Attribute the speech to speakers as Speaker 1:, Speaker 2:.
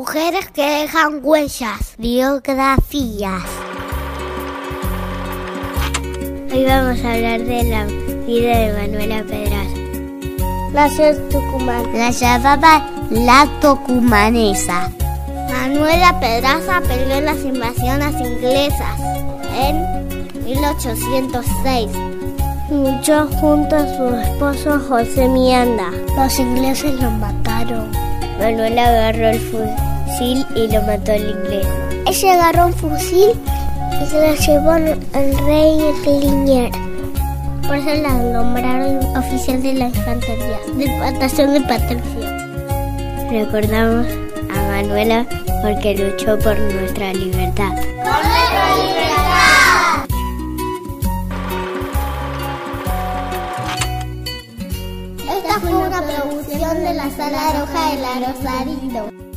Speaker 1: Mujeres que dejan huellas, biografías. Hoy vamos a hablar de la vida de Manuela Pedraza.
Speaker 2: Nació Tucumán.
Speaker 1: La llamaba la tucumanesa.
Speaker 2: Manuela Pedraza peleó en las invasiones inglesas en 1806.
Speaker 1: Luchó junto a su esposo José Mianda.
Speaker 2: Los ingleses lo mataron.
Speaker 1: Manuela agarró el fusil y lo mató el inglés.
Speaker 2: Ella agarró un fusil y se lo llevó al rey Linier. Por eso la nombraron oficial de la infantería, de patación de Patricia.
Speaker 1: Recordamos a Manuela porque luchó por nuestra libertad.
Speaker 2: ¡Por nuestra libertad! Esta fue una producción de la Sala Roja de la Rosarito.